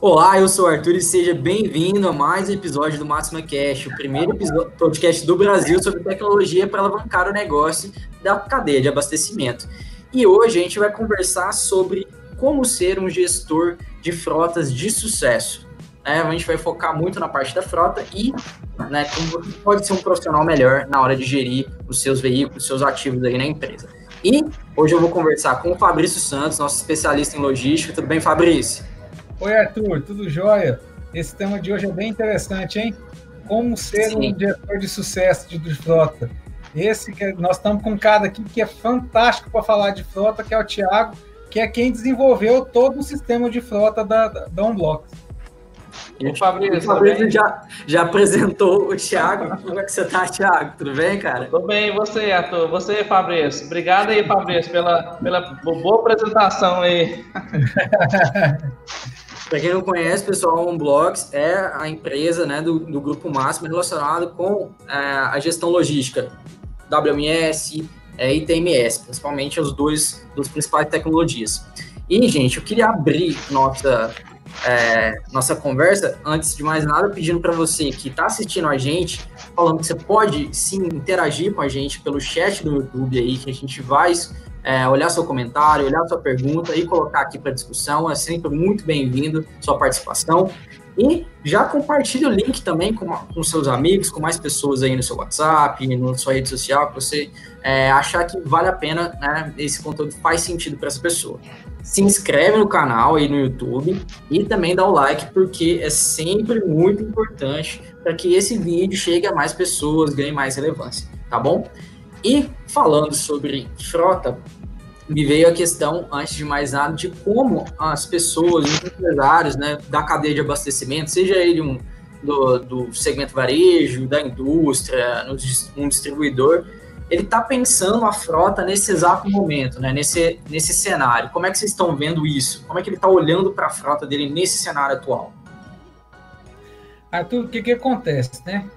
Olá, eu sou o Arthur e seja bem-vindo a mais um episódio do Máxima Cash, o primeiro podcast do Brasil sobre tecnologia para alavancar o negócio da cadeia de abastecimento. E hoje a gente vai conversar sobre como ser um gestor de frotas de sucesso. É, a gente vai focar muito na parte da frota e né, como você pode ser um profissional melhor na hora de gerir os seus veículos, os seus ativos aí na empresa. E hoje eu vou conversar com o Fabrício Santos, nosso especialista em logística. Tudo bem, Fabrício? Oi, Arthur, tudo jóia? Esse tema de hoje é bem interessante, hein? Como ser Sim. um diretor de sucesso de, frota. Esse que nós estamos com um cara aqui que é fantástico para falar de frota, que é o Thiago, que é quem desenvolveu todo o sistema de frota da, da, da Unblocks. O Fabrício, o Fabrício já, já apresentou o Thiago. Como é que você está, Thiago? Tudo bem, cara? Tudo bem, e você, Arthur? Você, Fabrício? Obrigado aí, Fabrício, pela, pela boa apresentação aí. Para quem não conhece, pessoal, a Unblocks é a empresa né, do, do Grupo Máximo relacionado com é, a gestão logística, WMS é, e TMS, principalmente os dois dos principais tecnologias. E, gente, eu queria abrir nossa, é, nossa conversa, antes de mais nada, pedindo para você que está assistindo a gente, falando que você pode sim interagir com a gente pelo chat do YouTube aí, que a gente vai é, olhar seu comentário, olhar sua pergunta e colocar aqui para discussão. É sempre muito bem-vindo sua participação. E já compartilhe o link também com, com seus amigos, com mais pessoas aí no seu WhatsApp, na sua rede social, que você é, achar que vale a pena, né, esse conteúdo faz sentido para essa pessoa. Se inscreve no canal aí no YouTube e também dá o like, porque é sempre muito importante para que esse vídeo chegue a mais pessoas, ganhe mais relevância, tá bom? E falando sobre frota, me veio a questão, antes de mais nada, de como as pessoas, os empresários né, da cadeia de abastecimento, seja ele um do, do segmento varejo, da indústria, um distribuidor, ele está pensando a frota nesse exato momento, né, nesse, nesse cenário. Como é que vocês estão vendo isso? Como é que ele está olhando para a frota dele nesse cenário atual? Arthur, o que, que acontece, né?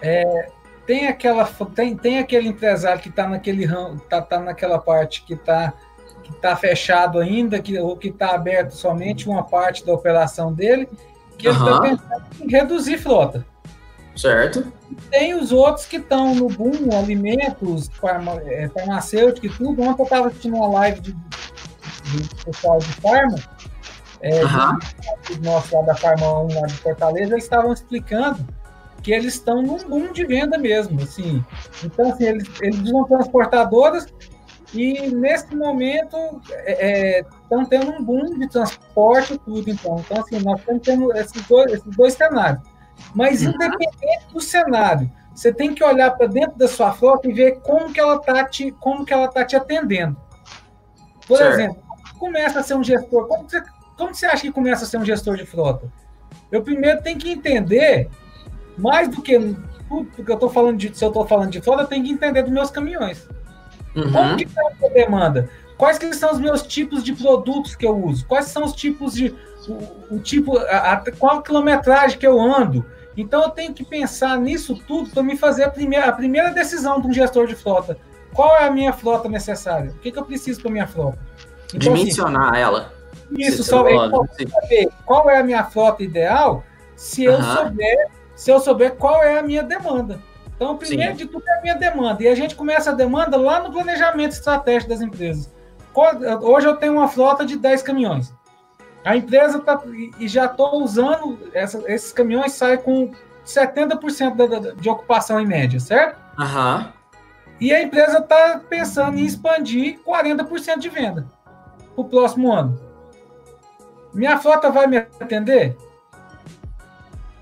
É, tem aquela tem, tem aquele empresário que está naquele tá, tá naquela parte que está que tá fechado ainda, que, ou que está aberto somente uma parte da operação dele, que ele está pensando em reduzir frota. Certo. Tem os outros que estão no boom, alimentos, farma, é, farmacêutico e tudo. Ontem eu estava assistindo uma live de, de, pessoal de farma, é, uhum. de, nosso lá da Farma 1 lá de Fortaleza, eles estavam explicando que eles estão num boom de venda mesmo, assim. Então, assim, eles, eles usam transportadoras e, nesse momento, estão é, é tendo um boom de transporte e tudo, então. Então, assim, nós estamos tendo esses dois, esses dois cenários. Mas, uhum. independente do cenário, você tem que olhar para dentro da sua frota e ver como que ela está te, como que ela tá te atendendo. Por certo. exemplo, começa a ser um gestor, como você, como você acha que começa a ser um gestor de frota? Eu primeiro tenho que entender mais do que tudo que eu estou falando de, se eu estou falando de frota, eu tenho que entender dos meus caminhões. Uhum. Como que está a demanda? Quais que são os meus tipos de produtos que eu uso? Quais são os tipos de o, o tipo, a, a, qual a quilometragem que eu ando? Então eu tenho que pensar nisso tudo para me fazer a primeira, a primeira decisão de um gestor de frota. Qual é a minha frota necessária? O que, que eu preciso para minha frota? Então, assim, Dimensionar assim, ela. Isso, só é saber qual é a minha frota ideal se eu uhum. souber se eu souber qual é a minha demanda. Então, primeiro Sim. de tudo é a minha demanda. E a gente começa a demanda lá no planejamento estratégico das empresas. Hoje eu tenho uma frota de 10 caminhões. A empresa tá, e já estou usando, essa, esses caminhões saem com 70% da, da, de ocupação em média, certo? Uhum. E a empresa está pensando em expandir 40% de venda para o próximo ano. Minha frota vai me atender?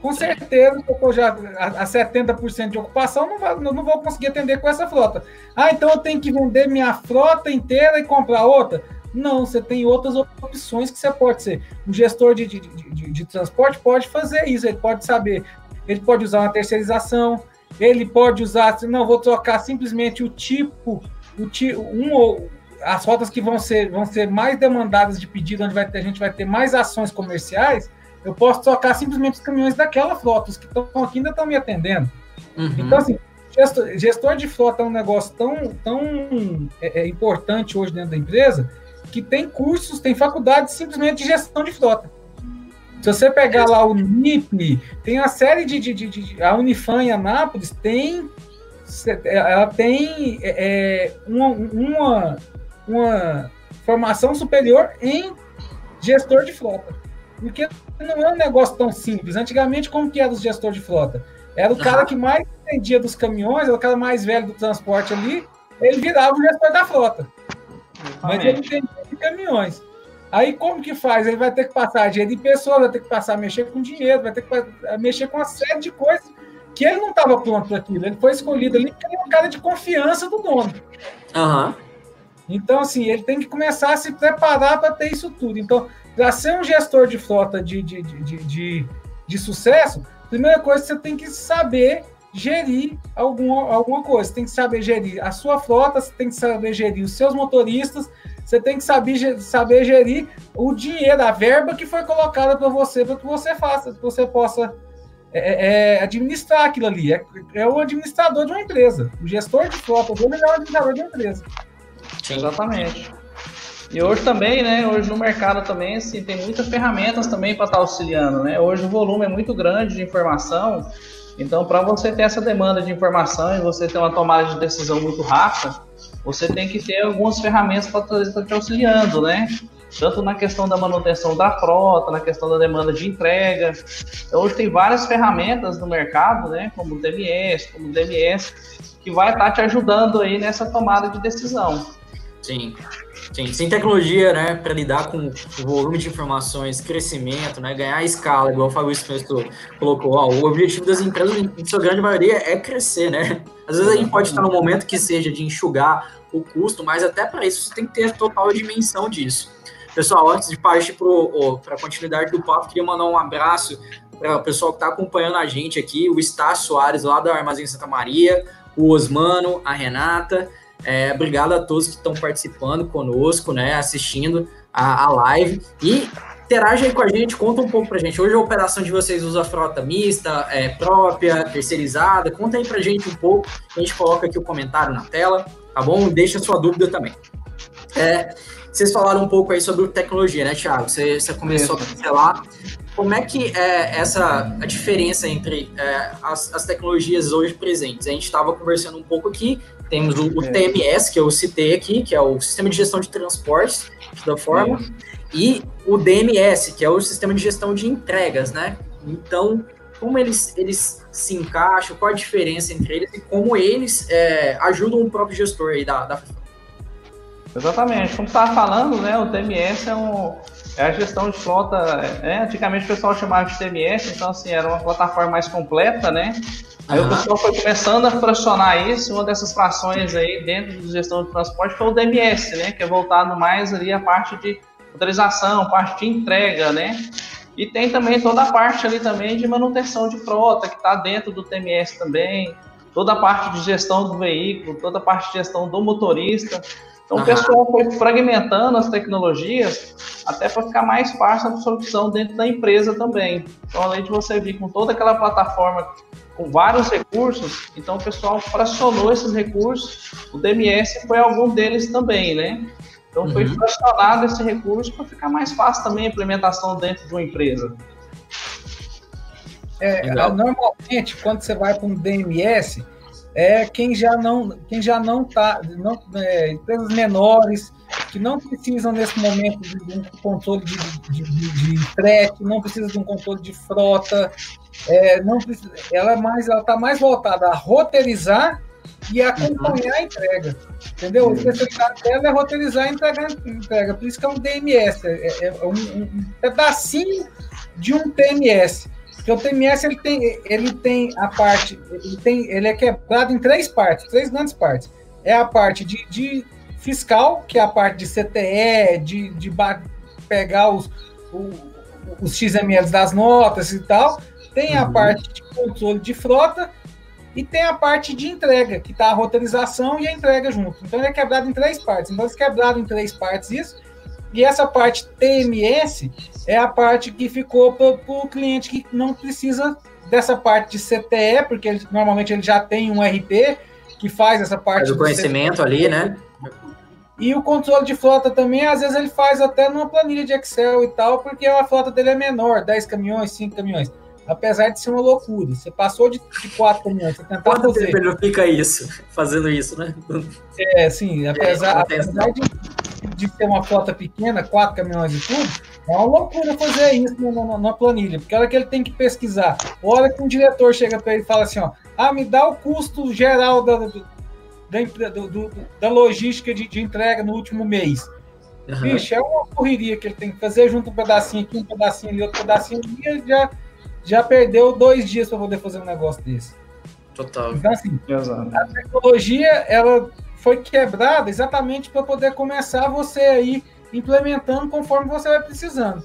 Com certeza, eu já a 70% de ocupação, não, vai, não vou conseguir atender com essa frota. Ah, então eu tenho que vender minha frota inteira e comprar outra? Não, você tem outras opções que você pode ser. Um gestor de, de, de, de transporte pode fazer isso, ele pode saber, ele pode usar uma terceirização, ele pode usar, não, vou trocar simplesmente o tipo, o tipo um ou as rotas que vão ser, vão ser mais demandadas de pedido, onde vai ter, a gente vai ter mais ações comerciais, eu posso trocar simplesmente os caminhões daquela frota, os que estão aqui ainda estão me atendendo. Uhum. Então, assim, gestor, gestor, de frota é um negócio tão, tão é, é, importante hoje dentro da empresa que tem cursos, tem faculdade simplesmente de gestão de frota. Se você pegar lá o NIP, tem a série de, de, de, de a Unifam em Anápolis tem ela tem é, é, uma, uma, uma formação superior em gestor de frota. Porque não é um negócio tão simples. Antigamente, como que era o gestor de frota? Era o cara que mais entendia dos caminhões, era o cara mais velho do transporte ali, ele virava o gestor da frota. Mas ele entendia de caminhões. Aí como que faz? Ele vai ter que passar dinheiro de pessoas, vai ter que passar a mexer com dinheiro, vai ter que mexer com uma série de coisas que ele não estava pronto para aquilo. Ele foi escolhido ali porque ele é um cara de confiança do dono. Uhum. Então, assim, ele tem que começar a se preparar para ter isso tudo. Então, para ser um gestor de frota de, de, de, de, de sucesso, primeira coisa você tem que saber gerir alguma, alguma coisa. Você tem que saber gerir a sua frota, você tem que saber gerir os seus motoristas, você tem que saber, saber gerir o dinheiro, a verba que foi colocada para você, para que você faça, que você possa é, é, é, administrar aquilo ali. É, é o administrador de uma empresa. O gestor de frota dele é o administrador de uma empresa. Exatamente. E hoje também, né? Hoje no mercado também, assim, tem muitas ferramentas também para estar tá auxiliando, né? Hoje o volume é muito grande de informação. Então, para você ter essa demanda de informação e você ter uma tomada de decisão muito rápida, você tem que ter algumas ferramentas para estar te auxiliando, né? Tanto na questão da manutenção da frota, na questão da demanda de entrega. Então, hoje tem várias ferramentas no mercado, né? Como o DMS, como o DMS, que vai estar te ajudando aí nessa tomada de decisão. Sim. Sim, sem tecnologia, né, para lidar com o volume de informações, crescimento, né, ganhar escala, igual o Fabrício Festo colocou, ó, o objetivo das empresas, em sua grande maioria, é crescer, né? Às vezes a gente pode estar num momento que seja de enxugar o custo, mas até para isso você tem que ter total dimensão disso. Pessoal, antes de partir para a continuidade do papo, queria mandar um abraço para o pessoal que está acompanhando a gente aqui, o Estácio Soares, lá do Armazém Santa Maria, o Osmano, a Renata, é, obrigado a todos que estão participando conosco, né, assistindo a, a live. E interage aí com a gente, conta um pouco pra gente. Hoje a operação de vocês usa frota mista, é, própria, terceirizada. Conta aí pra gente um pouco. A gente coloca aqui o comentário na tela, tá bom? Deixa a sua dúvida também. É, vocês falaram um pouco aí sobre tecnologia, né, Thiago? Você, você começou a pincelar. Como é que é essa a diferença entre é, as, as, tecnologias hoje presentes? A gente estava conversando um pouco aqui, temos o, o, é. TMS, que eu citei aqui, que é o Sistema de Gestão de Transportes da forma, e o DMS, que é o Sistema de Gestão de Entregas, né? Então, como eles, eles se encaixam, qual a diferença entre eles e como eles é, ajudam o próprio gestor aí da, da... Exatamente, como você estava falando, né, o TMS é um, a gestão de frota, é, antigamente o pessoal chamava de TMS, então assim, era uma plataforma mais completa, né? Aí uhum. o pessoal foi começando a fracionar isso, uma dessas frações aí dentro de gestão de transporte foi o DMS, né? Que é voltado mais ali a parte de autorização, parte de entrega, né? E tem também toda a parte ali também de manutenção de frota, que está dentro do TMS também, toda a parte de gestão do veículo, toda a parte de gestão do motorista. Então, o pessoal foi fragmentando as tecnologias até para ficar mais fácil a absorção dentro da empresa também. Então, além de você vir com toda aquela plataforma com vários recursos, então o pessoal fracionou esses recursos. O DMS foi algum deles também, né? Então, foi uhum. fracionado esse recurso para ficar mais fácil também a implementação dentro de uma empresa. É, normalmente, quando você vai para um DMS, é quem já não quem já não está não, é, empresas menores que não precisam nesse momento de um controle de, de, de, de frete, não precisa de um controle de frota, é, não precisa, ela é mais ela está mais voltada a roteirizar e acompanhar uhum. a entrega, entendeu? O especialidade dela é roteirizar e entregar entrega, por isso que é um DMS, é, é, é um, um pedacinho de um TMS. Porque o TMS ele tem, ele tem a parte, ele, tem, ele é quebrado em três partes, três grandes partes. É a parte de, de fiscal, que é a parte de CTE, de, de pegar os, os XMLs das notas e tal. Tem a uhum. parte de controle de frota e tem a parte de entrega, que está a roteirização e a entrega junto. Então ele é quebrado em três partes. Então, eles quebrado em três partes isso. E essa parte TMS é a parte que ficou para o cliente que não precisa dessa parte de CTE, porque ele, normalmente ele já tem um RP que faz essa parte. Faz o conhecimento ali, né? E o controle de frota também, às vezes ele faz até numa planilha de Excel e tal, porque a frota dele é menor, 10 caminhões, 5 caminhões. Apesar de ser uma loucura. Você passou de, de 4 caminhões, você tentar Quanto fazer... tempo ele fica isso, fazendo isso, né? É, sim, apesar, é, apesar de, de ter uma frota pequena, 4 caminhões e tudo, é uma loucura fazer isso na, na, planilha, porque a hora que ele tem que pesquisar, a hora que um diretor chega para ele e fala assim, ó, ah, me dá o custo geral da, da, do, do, da logística de, de, entrega no último mês. Uhum. Bicho, é uma correria que ele tem que fazer junto um pedacinho aqui, um pedacinho ali, outro pedacinho ali, e ele já, já perdeu dois dias para poder fazer um negócio desse. Total. Então, assim, a tecnologia, ela foi quebrada exatamente para poder começar você aí implementando conforme você vai precisando.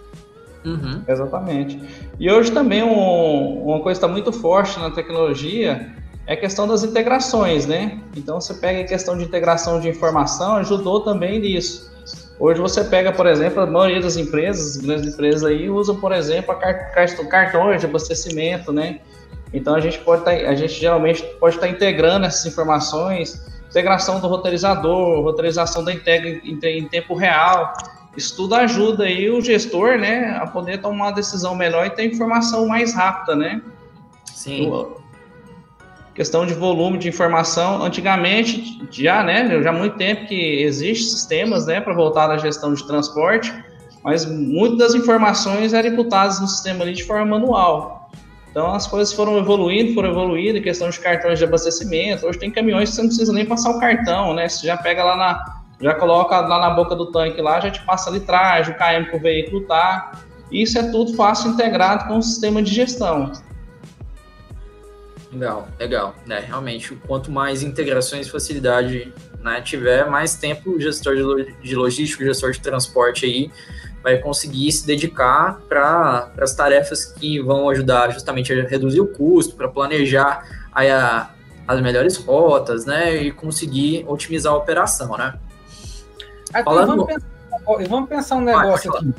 Uhum. Exatamente. E hoje também um, uma coisa que está muito forte na tecnologia é a questão das integrações, né? Então você pega a questão de integração de informação, ajudou também nisso. Hoje você pega, por exemplo, a maioria das empresas, as grandes empresas aí, usam, por exemplo, cartões de abastecimento, né? Então a gente pode estar, tá, a gente geralmente pode estar tá integrando essas informações, integração do roteirizador, roteirização da entrega em, em tempo real. Isso tudo ajuda aí o gestor, né, a poder tomar uma decisão melhor e ter informação mais rápida, né? Sim questão de volume de informação. Antigamente, já, né, já há muito tempo que existem sistemas, né, para voltar à gestão de transporte, mas muitas das informações eram imputadas no sistema ali de forma manual. Então as coisas foram evoluindo, foram evoluindo, questão de cartões de abastecimento. Hoje tem caminhões que você não precisa nem passar o cartão, né? Você já pega lá na, já coloca lá na boca do tanque lá, já te passa a litragem, o KM que o veículo tá. Isso é tudo fácil integrado com o sistema de gestão. Legal, legal. É, realmente, quanto mais integrações e facilidade né, tiver, mais tempo o gestor de logística, o gestor de transporte aí vai conseguir se dedicar para as tarefas que vão ajudar justamente a reduzir o custo, para planejar a, as melhores rotas, né, e conseguir otimizar a operação, né? Aqui, Falando... vamos, pensar, vamos pensar um negócio aqui.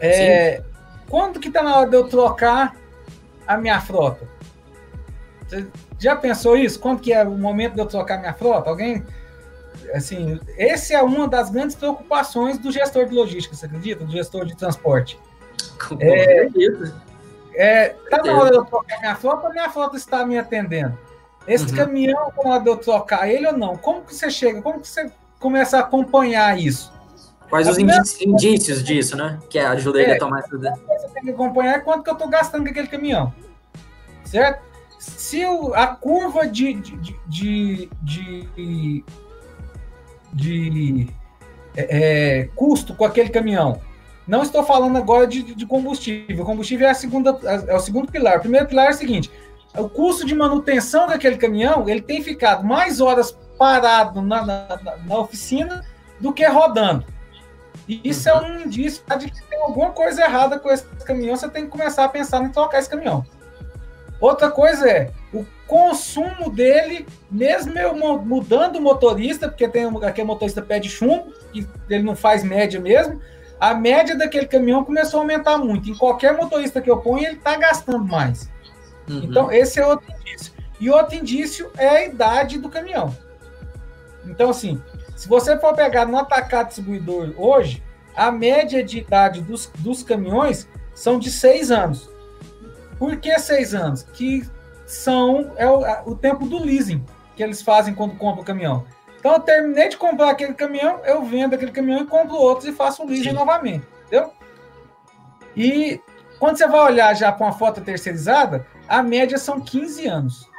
É, quando que está na hora de eu trocar a minha frota? Você já pensou isso? Quando que é o momento de eu trocar minha frota? Alguém? Assim, esse é uma das grandes preocupações do gestor de logística, você acredita? Do gestor de transporte. Com é, é, tá na hora de eu trocar minha frota, minha frota está me atendendo. Esse uhum. caminhão, na hora de eu trocar ele ou não? Como que você chega? Como que você começa a acompanhar isso? Quais os indícios, indícios disso, né? Que ajuda ele é, a tomar essa decisão. Você tem que acompanhar é quanto que eu estou gastando com aquele caminhão. Certo? se o, a curva de, de, de, de, de é, é, custo com aquele caminhão, não estou falando agora de, de combustível. O combustível é, a segunda, é o segundo pilar. O primeiro pilar é o seguinte: o custo de manutenção daquele caminhão ele tem ficado mais horas parado na, na, na oficina do que rodando. E isso é um indício de que tem alguma coisa errada com esse caminhão. Você tem que começar a pensar em trocar esse caminhão. Outra coisa é o consumo dele, mesmo eu mudando o motorista, porque tem aquele motorista pé de chumbo, que ele não faz média mesmo, a média daquele caminhão começou a aumentar muito. Em qualquer motorista que eu ponho, ele está gastando mais. Uhum. Então, esse é outro indício. E outro indício é a idade do caminhão. Então, assim, se você for pegar no atacado distribuidor hoje, a média de idade dos, dos caminhões são de seis anos. Por que seis anos? Que são é o, o tempo do leasing que eles fazem quando compram o caminhão. Então eu terminei de comprar aquele caminhão, eu vendo aquele caminhão e compro outros e faço o leasing Sim. novamente, entendeu? E quando você vai olhar já para uma foto terceirizada, a média são 15 anos.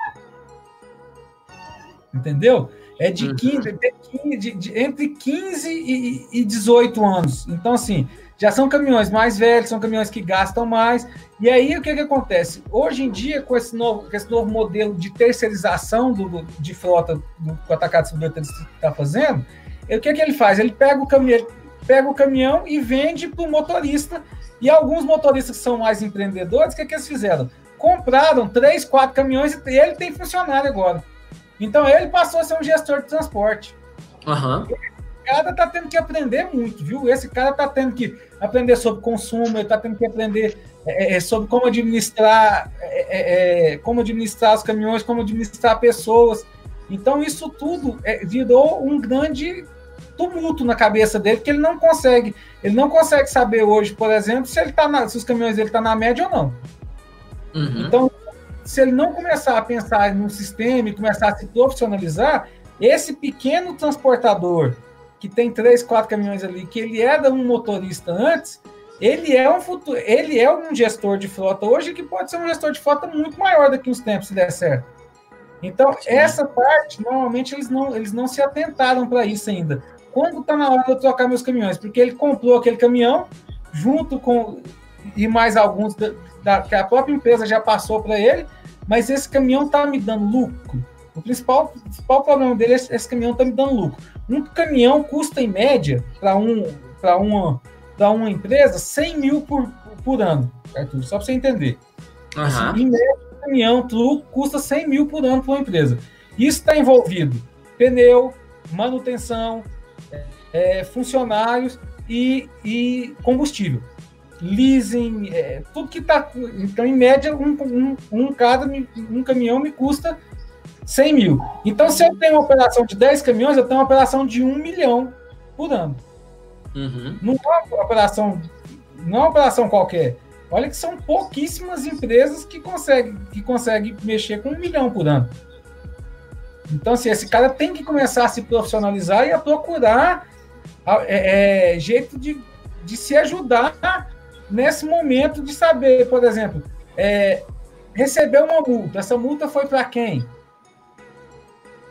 Entendeu? É de 15, uhum. de, de, de, entre 15 e, e 18 anos. Então, assim, já são caminhões mais velhos, são caminhões que gastam mais. E aí o que, que acontece? Hoje em dia, com esse novo, com esse novo modelo de terceirização do, do de frota do, que o atacado distribuidor está fazendo, o que, que ele faz? Ele pega o caminhão, pega o caminhão e vende para o motorista. E alguns motoristas que são mais empreendedores, o que, que eles fizeram? Compraram três, quatro caminhões e ele tem funcionário agora. Então ele passou a ser um gestor de transporte. Uhum cara tá tendo que aprender muito, viu? Esse cara tá tendo que aprender sobre consumo, ele tá tendo que aprender é, é, sobre como administrar, é, é, é, como administrar os caminhões, como administrar pessoas. Então, isso tudo é, virou um grande tumulto na cabeça dele que ele não consegue, ele não consegue saber hoje, por exemplo, se ele tá na, se os caminhões dele estão tá na média ou não. Uhum. Então, se ele não começar a pensar no sistema e começar a se profissionalizar, esse pequeno transportador que tem três, quatro caminhões ali, que ele era um motorista antes, ele é um futuro, ele é um gestor de frota hoje que pode ser um gestor de frota muito maior daqui uns tempos se der certo. Então, Sim. essa parte, normalmente eles não, eles não se atentaram para isso ainda. Quando está na hora de eu trocar meus caminhões? Porque ele comprou aquele caminhão junto com e mais alguns da, da que a própria empresa já passou para ele, mas esse caminhão está me dando lucro. O principal, principal problema dele é esse, esse caminhão está me dando lucro. Um caminhão custa, em média, para um, uma, uma empresa, 100 mil por, por ano, Arthur, só para você entender. Uhum. Assim, em média, caminhão truco custa 100 mil por ano para uma empresa. Isso está envolvido pneu, manutenção, é, funcionários e, e combustível. Leasing, é, tudo que está. Então, em média, um, um, um, cada, um caminhão me custa 100 mil. Então, se eu tenho uma operação de 10 caminhões, eu tenho uma operação de 1 milhão por ano. Uhum. Não é uma operação, não é uma operação qualquer. Olha que são pouquíssimas empresas que conseguem, que conseguem mexer com um milhão por ano. Então, assim, esse cara tem que começar a se profissionalizar e a procurar é, é, jeito de, de se ajudar nesse momento de saber, por exemplo, é, receber uma multa. Essa multa foi para quem?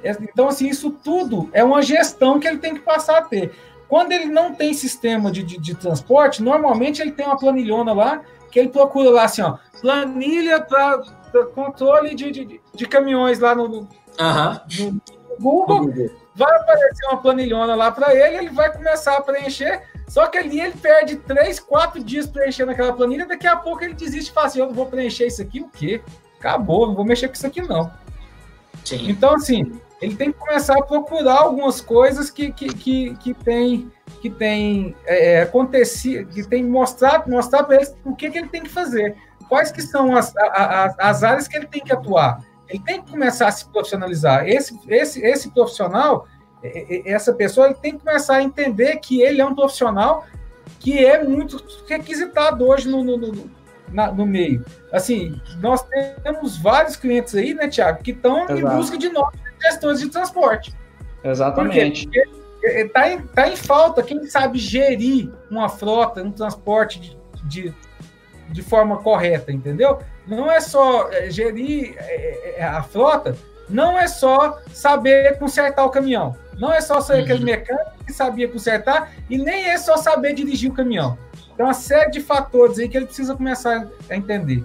Então, assim, isso tudo é uma gestão que ele tem que passar a ter. Quando ele não tem sistema de, de, de transporte, normalmente ele tem uma planilhona lá, que ele procura lá assim, ó, planilha para controle de, de, de, caminhões lá no, no, no Google. Vai aparecer uma planilhona lá para ele, ele vai começar a preencher. Só que ali ele perde três, quatro dias preenchendo aquela planilha, daqui a pouco ele desiste e fala assim: eu não vou preencher isso aqui, o quê? Acabou, não vou mexer com isso aqui, não. Sim. Então, assim, ele tem que começar a procurar algumas coisas que, que, que, que tem que tem é, é acontecido, que tem mostrar mostrar para eles o que, que ele tem que fazer, quais que são as, as, as áreas que ele tem que atuar. Ele tem que começar a se profissionalizar. Esse, esse, esse profissional, essa pessoa, ele tem que começar a entender que ele é um profissional que é muito requisitado hoje no, no, no, na, no meio. Assim, nós temos vários clientes aí, né, Tiago, que estão em busca de novos gestores de transporte. Exatamente. Está é, é, em, tá em falta quem sabe gerir uma frota, um transporte de, de, de forma correta, entendeu? Não é só é, gerir a frota, não é só saber consertar o caminhão. Não é só ser uhum. aquele mecânico que sabia consertar e nem é só saber dirigir o caminhão. Tem uma série de fatores aí que ele precisa começar a entender.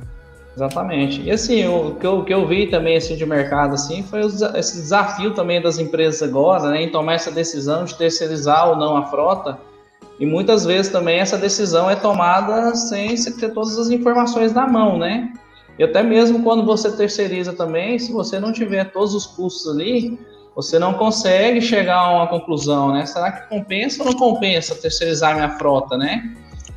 Exatamente. E assim, o que eu, que eu vi também assim, de mercado assim, foi esse desafio também das empresas agora, né, em tomar essa decisão de terceirizar ou não a frota. E muitas vezes também essa decisão é tomada sem você ter todas as informações na mão, né? E até mesmo quando você terceiriza também, se você não tiver todos os custos ali, você não consegue chegar a uma conclusão, né? Será que compensa ou não compensa terceirizar minha frota, né?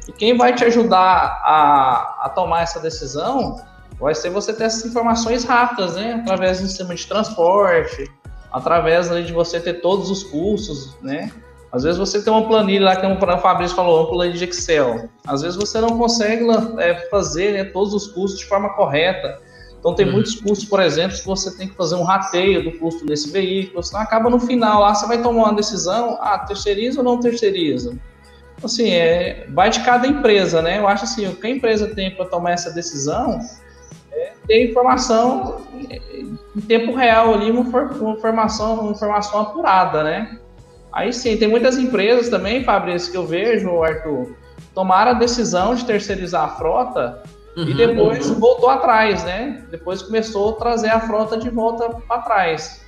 E quem vai te ajudar a, a tomar essa decisão vai ser você ter essas informações rápidas, né? Através do sistema de transporte, através ali, de você ter todos os custos, né? Às vezes você tem uma planilha lá, como o Fabrício falou, uma planilha de Excel. Às vezes você não consegue é, fazer né, todos os custos de forma correta. Então tem uhum. muitos custos, por exemplo, que você tem que fazer um rateio do custo desse veículo. Senão acaba no final lá, você vai tomar uma decisão, ah, terceiriza ou não terceiriza? Assim, é, vai de cada empresa, né? Eu acho assim, o que a empresa tem para tomar essa decisão é ter informação em tempo real ali, uma, uma informação, uma informação apurada, né? Aí sim, tem muitas empresas também, Fabrício, que eu vejo, Arthur, tomaram a decisão de terceirizar a frota uhum, e depois uhum. voltou atrás, né? Depois começou a trazer a frota de volta para trás.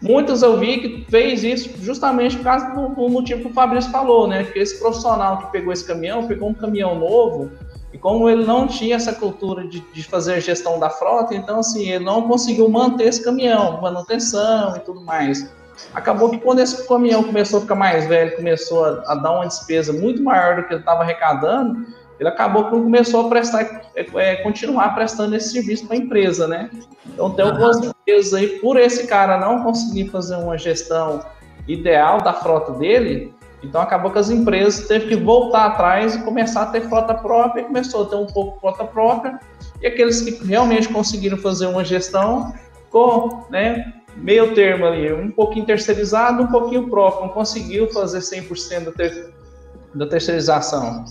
Muitos eu vi que fez isso justamente por causa do, do, motivo que o Fabrício falou, né? Que esse profissional que pegou esse caminhão, pegou um caminhão novo, e como ele não tinha essa cultura de, de fazer gestão da frota, então assim, ele não conseguiu manter esse caminhão, manutenção e tudo mais. Acabou que quando esse caminhão começou a ficar mais velho, começou a, a dar uma despesa muito maior do que ele estava arrecadando, ele acabou que começou a prestar, é, é continuar prestando esse serviço para a empresa, né? Então tem algumas empresas aí, por esse cara não conseguir fazer uma gestão ideal da frota dele, Então acabou que as empresas teve que voltar atrás e começar a ter frota própria, começou a ter um pouco de frota própria, e aqueles que realmente conseguiram fazer uma gestão com né, meio termo ali, um pouquinho terceirizado, um pouquinho próprio, não conseguiu fazer 100% da, ter, da terceirização.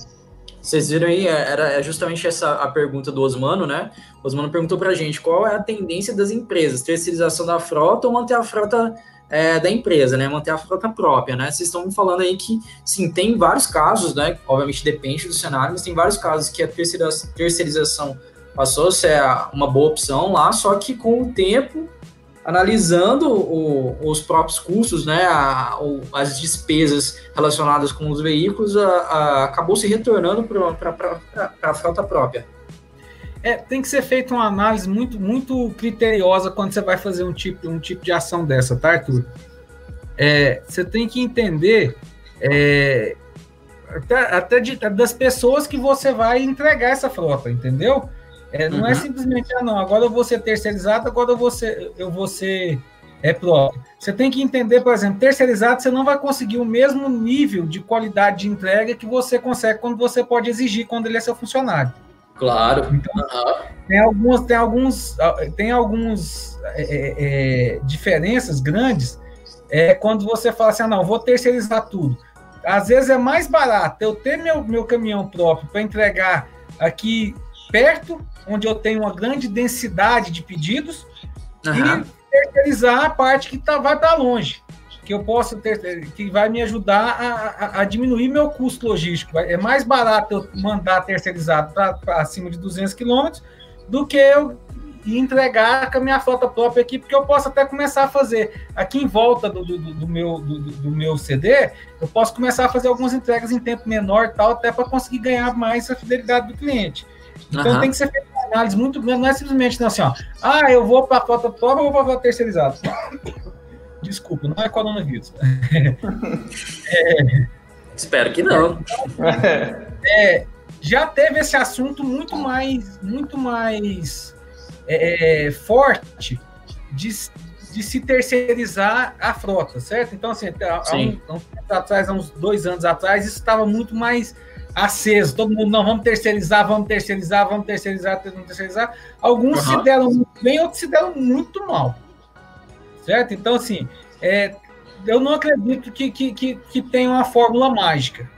Vocês viram aí, é, era é justamente essa a pergunta do Osmano, né? O Osmano perguntou para a gente qual é a tendência das empresas, terceirização da frota ou manter a frota é, da empresa, né? Manter a frota própria, né? Vocês estão falando aí que, sim, tem vários casos, né? Obviamente depende do cenário, mas tem vários casos que a terceirização passou a ser uma boa opção lá, só que com o tempo, analisando o, os próprios custos, né? A, o, as despesas relacionadas com os veículos, a, a, acabou se retornando para a frota própria. É, tem que ser feita uma análise muito, muito criteriosa quando você vai fazer um tipo, um tipo de ação dessa, tá, Arthur? É, você tem que entender é, até, até de, das pessoas que você vai entregar essa frota, entendeu? É, não é uhum. é simplesmente, ah, não, agora eu vou ser terceirizado, agora eu vou ser, eu vou ser é próprio. Você tem que entender, por exemplo, terceirizado, você não vai conseguir o mesmo nível de qualidade de entrega que você consegue quando você pode exigir quando ele é seu funcionário. Claro. Então, uhum. tem algumas, tem alguns, tem alguns é, é, é, diferenças grandes é, quando você fala assim, ah, não, vou terceirizar tudo. Às vezes é mais barato eu ter meu, meu caminhão próprio para entregar aqui perto, onde eu tenho uma grande densidade de pedidos, uhum. e terceirizar a parte que tá, vai para longe que eu posso ter, que vai me ajudar a, a, a, diminuir meu custo logístico. É mais barato eu mandar terceirizado para acima de 200 quilômetros do que eu entregar com a minha frota própria aqui, porque eu posso até começar a fazer aqui em volta do, do, do meu, do, do, meu CD, eu posso começar a fazer algumas entregas em tempo menor tal, até para conseguir ganhar mais a fidelidade do cliente. Então uhum. tem que ser feita uma análise muito grande, não é simplesmente assim, ó, ah, eu vou para a própria ou vou para a terceirizada. Desculpa, não é coronavírus. é, Espero que não. É, já teve esse assunto muito mais, muito mais é, forte de, de se terceirizar a frota, certo? Então, assim, há um, há um atrás, há uns dois anos atrás, isso estava muito mais aceso. Todo mundo, não, vamos terceirizar, vamos terceirizar, vamos terceirizar, vamos terceirizar. Alguns uhum. se deram muito bem, outros se deram muito mal certo? Então, assim, é, eu não acredito que, que, que, que tenha uma fórmula mágica,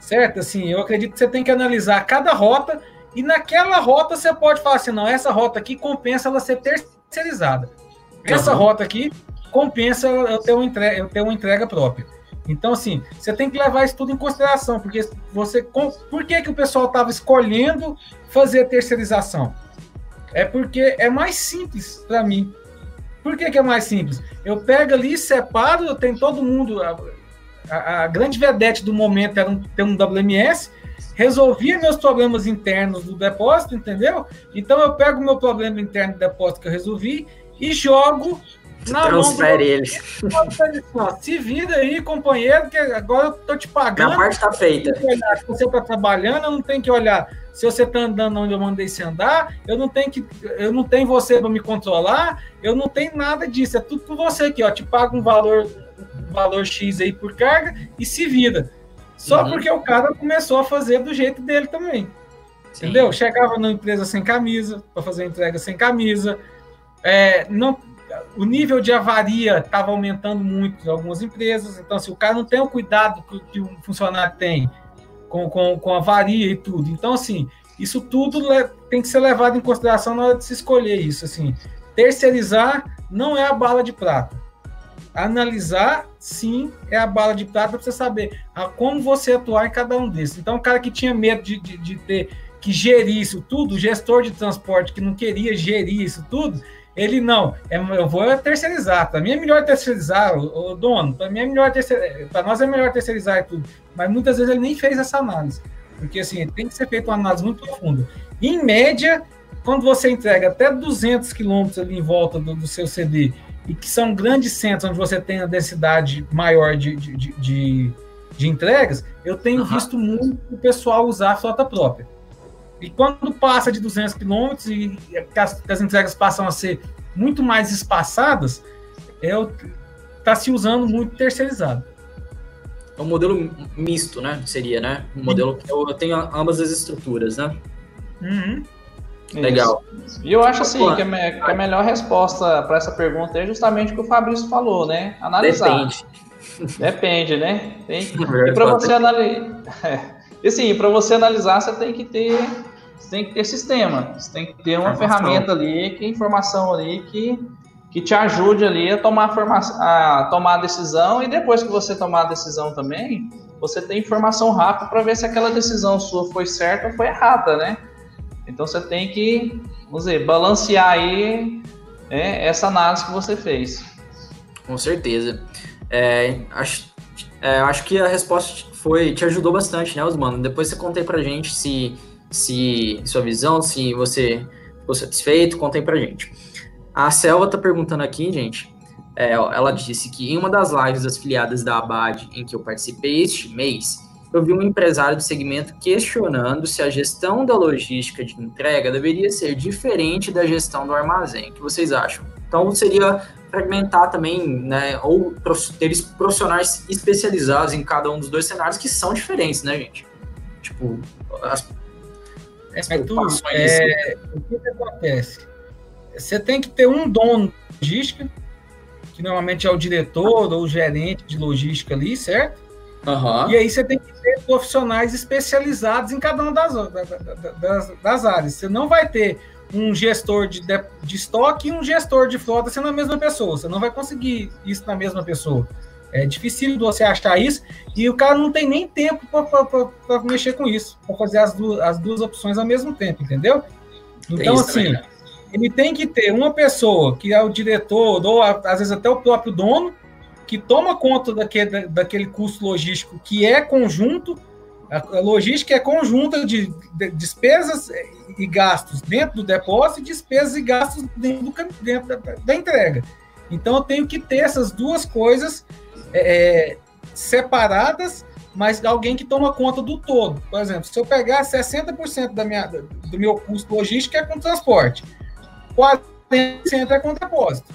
certo? Assim, eu acredito que você tem que analisar cada rota e naquela rota você pode falar assim, não, essa rota aqui compensa ela ser terceirizada. Essa uhum. rota aqui compensa eu ter, uma entrega, eu ter uma entrega própria. Então, assim, você tem que levar isso tudo em consideração, porque você. Por que, que o pessoal estava escolhendo fazer terceirização? É porque é mais simples para mim. Por que, que é mais simples? Eu pego ali, separo, tem todo mundo. A, a, a grande vedete do momento era um, ter um WMS, resolvia meus problemas internos do depósito, entendeu? Então eu pego o meu problema interno do depósito que eu resolvi e jogo na transfere eles. Se vira aí, companheiro, que agora eu tô te pagando. A parte tá feita. Se você tá trabalhando, eu não tenho que olhar se você está andando onde eu mandei você andar, eu não tenho que, eu não tenho você para me controlar, eu não tenho nada disso, é tudo por você aqui, ó, te paga um valor, um valor X aí por carga e se vira. Só uhum. porque o cara começou a fazer do jeito dele também. Sim. Entendeu? Chegava na empresa sem camisa, para fazer entrega sem camisa. É, não, o nível de avaria estava aumentando muito em algumas empresas. Então, se o cara não tem o cuidado que, que o funcionário tem com, com, com avaria e tudo. Então, assim, isso tudo tem que ser levado em consideração na hora de se escolher isso. Assim, terceirizar não é a bala de prata. Analisar, sim, é a bala de prata para você saber a, como você atuar em cada um desses. Então, o cara que tinha medo de, de, de ter que gerir isso tudo, o gestor de transporte que não queria gerir isso tudo, ele não, é, eu vou terceirizar. Para mim é melhor terceirizar, o, o dono. Para mim é melhor terceirizar. Para nós é melhor terceirizar e tudo. Mas muitas vezes ele nem fez essa análise. Porque assim, tem que ser feita uma análise muito profunda. Em média, quando você entrega até 200 quilômetros ali em volta do, do, seu CD, e que são grandes centros onde você tem a densidade maior de, de, de, de, de entregas, eu tenho uhum. visto muito o pessoal usar a frota própria. E quando passa de 200 quilômetros e as, as, entregas passam a ser muito mais espaçadas, está é, se usando muito terceirizado. é um modelo misto, né? Seria, né? Um modelo que eu tenho ambas as estruturas, né? Uhum. Legal. E eu acho assim que a, melhor resposta para essa pergunta é justamente o que o Fabrício falou, né? Analisar. Depende. Depende, né? Tem... E para você analisar. E sim, para você analisar, você tem que ter. Você tem que ter sistema. Você tem que ter uma informação. ferramenta ali, que informação ali que, que te ajude ali a tomar, forma... a tomar a decisão e depois que você tomar a decisão também, você tem informação rápida para ver se aquela decisão sua foi certa ou foi errada, né? Então você tem que, vamos dizer, balancear aí é, essa análise que você fez. Com certeza. É, acho, é, acho que a resposta foi te ajudou bastante, né, Osmano? Depois você contei pra gente se, se sua visão, se você ficou satisfeito, contei pra gente. A Selva tá perguntando aqui, gente. É, ela disse que em uma das lives das filiadas da Abad em que eu participei este mês, eu vi um empresário do segmento questionando se a gestão da logística de entrega deveria ser diferente da gestão do armazém. O que vocês acham? Então, seria fragmentar também, né, ou ter profissionais especializados em cada um dos dois cenários que são diferentes, né, gente? Tipo, as, as é, é, o que, que acontece? Você tem que ter um dono de logística, que normalmente é o diretor ou o gerente de logística ali, certo? Uhum. E aí você tem que ter profissionais especializados em cada uma das, das, das áreas. Você não vai ter um gestor de, de estoque e um gestor de frota sendo a mesma pessoa. Você não vai conseguir isso na mesma pessoa. É difícil você achar isso e o cara não tem nem tempo para mexer com isso, para fazer as duas, as duas opções ao mesmo tempo, entendeu? Então, assim, também, né? ele tem que ter uma pessoa que é o diretor, ou às vezes até o próprio dono, que toma conta daquele, daquele custo logístico que é conjunto, a logística é conjunta de, despesas e gastos dentro do depósito e despesas e gastos dentro, do, dentro da, da, entrega. Então eu tenho que ter essas duas coisas é, é separadas, mas alguém que toma conta do todo. Por exemplo, se eu pegar 60% da minha, do meu custo logístico é com transporte, 40% é com depósito.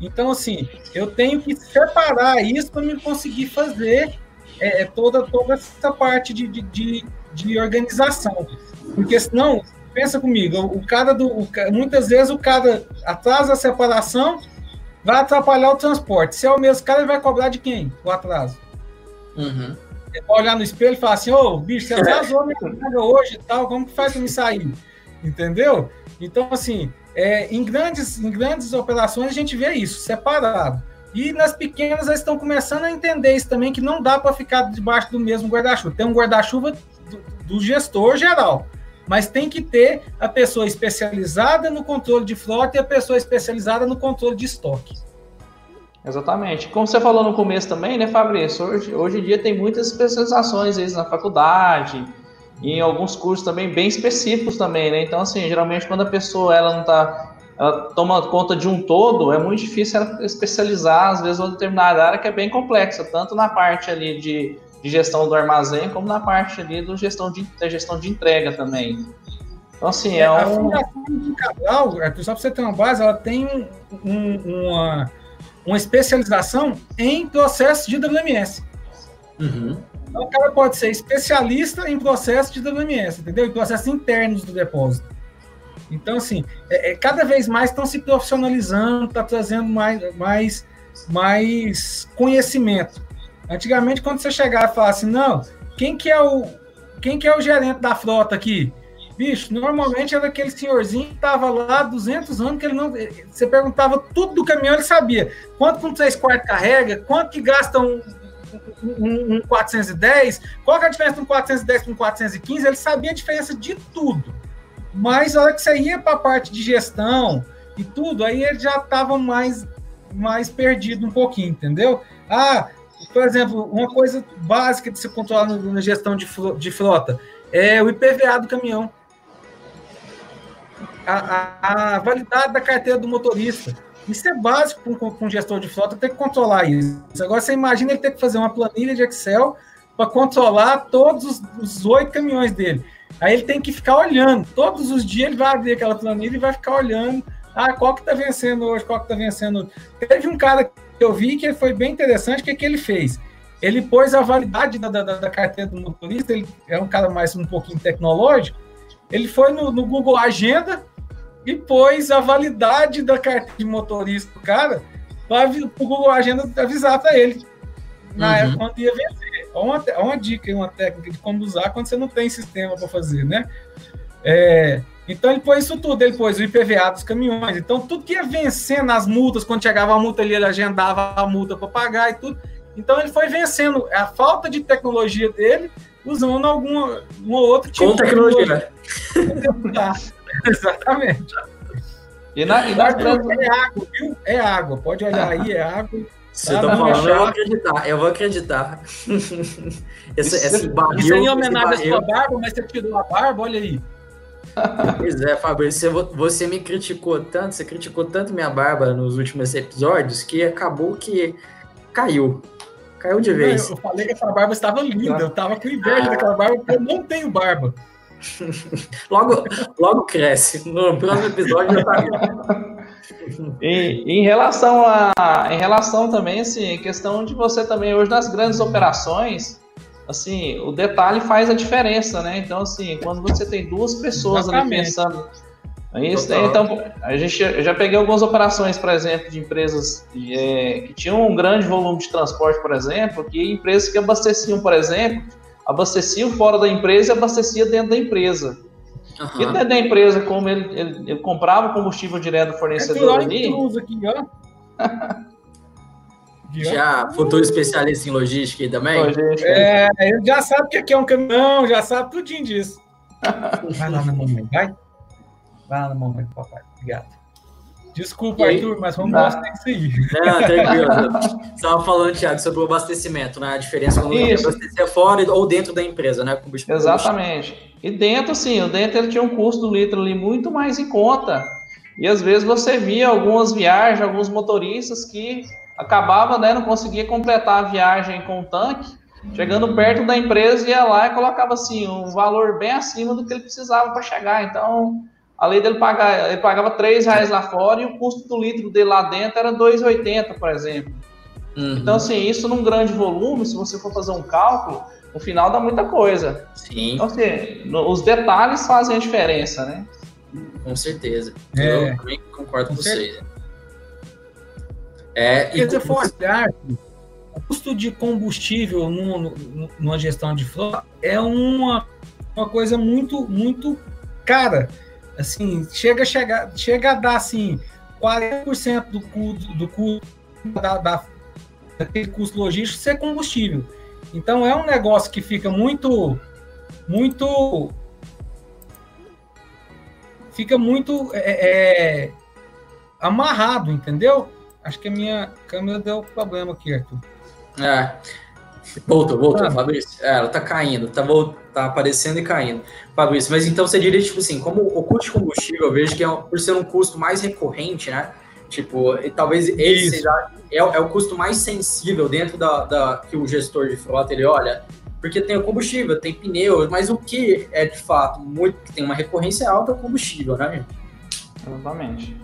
Então, assim, eu tenho que separar isso para me conseguir fazer é, é, toda, toda essa parte de, de, de, de, organização. Porque senão, pensa comigo, o cara do. O, muitas vezes o cara atrasa a separação, vai atrapalhar o transporte. Se é o mesmo cara, ele vai cobrar de quem? O atraso. Uhum. Ele vai olhar no espelho e falar assim, ô, oh, bicho, você atrasou minha carga hoje e tal, como que faz para me sair? Entendeu? Então, assim, é, em, grandes, em grandes operações a gente vê isso, separado. E nas pequenas eles estão começando a entender isso também, que não dá para ficar debaixo do mesmo guarda-chuva. Tem um guarda-chuva do, do, gestor geral, mas tem que ter a pessoa especializada no controle de frota e a pessoa especializada no controle de estoque. Exatamente. Como você falou no começo também, né, Fabrício? Hoje, hoje em dia tem muitas especializações na faculdade, e em alguns cursos também bem específicos também, né? Então, assim, geralmente quando a pessoa ela não está ela toma conta de um todo, é muito difícil ela especializar, às vezes, uma determinada área que é bem complexa, tanto na parte ali de, de gestão do armazém, como na parte ali do gestão de, da gestão de entrega também. Então, assim, é, é um... A Fundação de Cabral, só para você ter uma base, ela tem um, uma, uma especialização em processos de WMS. Uhum. Então, o cara pode ser especialista em processos de WMS, entendeu? Em processos internos do depósito. Então, assim, é, é, cada vez mais estão se profissionalizando, está trazendo mais, mais, mais conhecimento. Antigamente, quando você chegar e falar assim, não, quem que é o, quem que é o gerente da frota aqui? Bicho, normalmente era aquele senhorzinho que estava lá 200 anos, que ele não. Você perguntava tudo do caminhão, ele sabia. Quanto com 3 quartos carrega? Quanto que gasta um, um, um 410? Qual é a diferença de um 410 para um 415? Ele sabia a diferença de tudo. Mas a hora que você ia para a parte de gestão e tudo, aí ele já estava mais, mais perdido um pouquinho, entendeu? Ah, por exemplo, uma coisa básica de se controlar na gestão de, frota é o IPVA do caminhão. A, a, a, validade da carteira do motorista. Isso é básico para um, gestor de frota ter que controlar isso. Agora você imagina ele ter que fazer uma planilha de Excel para controlar todos os oito caminhões dele. Aí ele tem que ficar olhando. Todos os dias ele vai abrir aquela planilha e vai ficar olhando. Ah, qual que tá vencendo hoje? Qual que tá vencendo hoje? Teve um cara que eu vi que foi bem interessante. O que, que ele fez? ele pôs a validade da, da, da, carteira do motorista, ele é um cara mais um pouquinho tecnológico, ele foi no, no Google Agenda e pôs a validade da carteira de motorista do cara para o Google Agenda avisar para ele na uhum. época quando ia vencer. Uma, uma dica, uma técnica de como usar quando você não tem sistema para fazer, né? É, então ele pôs isso tudo, ele pôs o IPVA dos caminhões. Então tudo que ia vencendo as multas, quando chegava a multa ali, ele agendava a multa para pagar e tudo. Então ele foi vencendo a falta de tecnologia dele, usando alguma um outro tipo Com tecnologia. de Exatamente. E na, e na... É água, viu? É água. Pode olhar aí, é água. Se eu tô falando, eu vou acreditar, eu vou acreditar. esse, esse barril, Isso é em homenagem à sua barba, mas você tirou a barba, olha aí. Pois é, Fabrício, você, você me criticou tanto, você criticou tanto minha barba nos últimos episódios que acabou que caiu. Caiu de vez. eu falei que essa barba estava linda, eu tava com inveja ah. daquela barba, porque eu não tenho barba. logo, logo cresce. No próximo episódio já tá e, em relação a em relação também assim questão de você também hoje nas grandes operações assim o detalhe faz a diferença né então assim quando você tem duas pessoas Exatamente. ali pensando é isso, então a gente eu já peguei algumas operações por exemplo de empresas é, que tinham um grande volume de transporte por exemplo que empresas que abasteciam por exemplo abasteciam fora da empresa e abastecia dentro da empresa. Uhum. E dentro da empresa, como ele, ele, ele comprava combustível direto do fornecedor é ali. Aqui, ó. Já, futuro especialista em logística aí também? Logística. É, ele já sabe que aqui é um caminhão, já sabe tudinho disso. Vai lá na mamãe, vai. Vai lá na mamãe, papai. Obrigado. Desculpa, aí, Arthur, mas vamos mostrar isso aí. Não, tranquilo. Você estava falando, Thiago, sobre o abastecimento, né? A diferença quando isso. abastecer fora ou dentro da empresa, né? Exatamente. E dentro, sim, o dentro ele tinha um custo do litro ali muito mais em conta. E às vezes você via algumas viagens, alguns motoristas que acabavam, né, não conseguia completar a viagem com o tanque, chegando perto da empresa, ia lá e colocava assim um valor bem acima do que ele precisava para chegar. Então, além dele pagar, ele pagava 3 reais lá fora e o custo do litro dele lá dentro era 2,80, por exemplo. Uhum. Então, assim, isso num grande volume, se você for fazer um cálculo, no final dá muita coisa. Sim. Então, assim, no, os detalhes fazem a diferença, né? Com certeza. É. Eu também concordo com, com vocês. É, e se for olhar, o custo de combustível numa, numa gestão de frota é uma, uma coisa muito, muito cara. Assim, chega, chega, chega a dar assim, 40% do custo, do custo da, da, daquele custo logístico ser combustível. Então é um negócio que fica muito, muito, fica muito é, é, amarrado, entendeu? Acho que a minha câmera deu problema aqui, Arthur. É. Voltou, voltou, ah. Fabrício. É, ela tá caindo, tá, tá aparecendo e caindo. Fabrício, mas então você diria, tipo assim, como o custo de combustível, eu vejo que é, por ser um custo mais recorrente, né? Tipo, e talvez esse seja, é, é, o custo mais sensível dentro da, da, que o gestor de frota ele olha, porque tem o combustível, tem pneu, mas o que é de fato muito que tem uma recorrência alta é o combustível, né? Exatamente.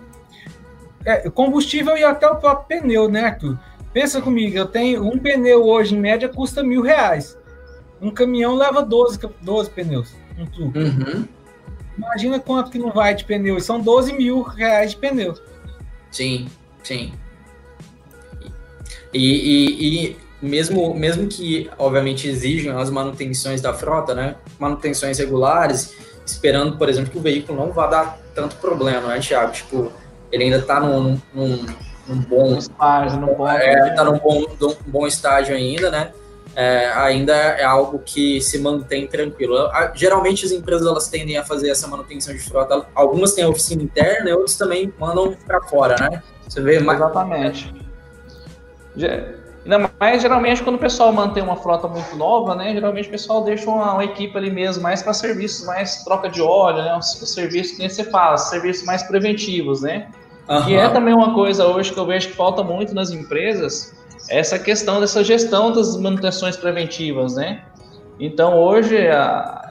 É, combustível e até o próprio pneu, né, Arthur? Pensa comigo, eu tenho um pneu hoje, em média, custa mil reais. Um caminhão leva 12, 12 pneus, um truque. Uhum. Imagina quanto que não vai de pneu. São 12 mil reais de pneu. Sim, sim. E, e, e, mesmo, mesmo que, obviamente, exijam as manutenções da frota, né? Manutenções regulares, esperando, por exemplo, que o veículo não vá dar tanto problema, né, Thiago? Tipo, ele ainda está num, num, num, bom estágio, num bom, é, tá num bom, num bom estágio ainda, né? É, ainda é algo que se mantém tranquilo. Geralmente as empresas elas tendem a fazer essa manutenção de frota. Algumas têm a oficina interna e outras também mandam para fora, né? Você vê mais... Exatamente. Ainda mais geralmente quando o pessoal mantém uma frota muito nova, né? Geralmente o pessoal deixa uma, uma equipe ali mesmo, mais para serviços, mais troca de óleo, né? Os, os serviços que nem você faz, serviços mais preventivos, né? Uhum. E é também uma coisa hoje que eu vejo que falta muito nas empresas, essa questão dessa gestão das manutenções preventivas, né? Então hoje,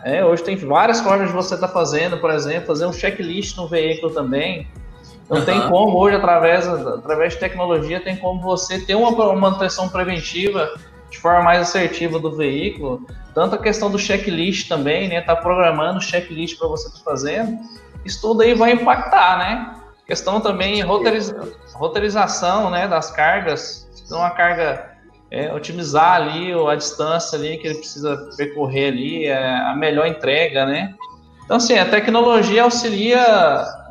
é, hoje tem várias formas de você estar tá fazendo, por exemplo, fazer um checklist no veículo também. Então uhum. tem como hoje, através, através de tecnologia, tem como você ter uma, manutenção preventiva de forma mais assertiva do veículo, tanto a questão do checklist também, né? Tá programando o checklist para você estar tá fazendo, isso tudo aí vai impactar, né? Questão também roteiriza, roteirização, né, das cargas, então uma carga é, otimizar ali a distância ali que ele precisa percorrer ali, é, a melhor entrega, né? Então assim, a tecnologia auxilia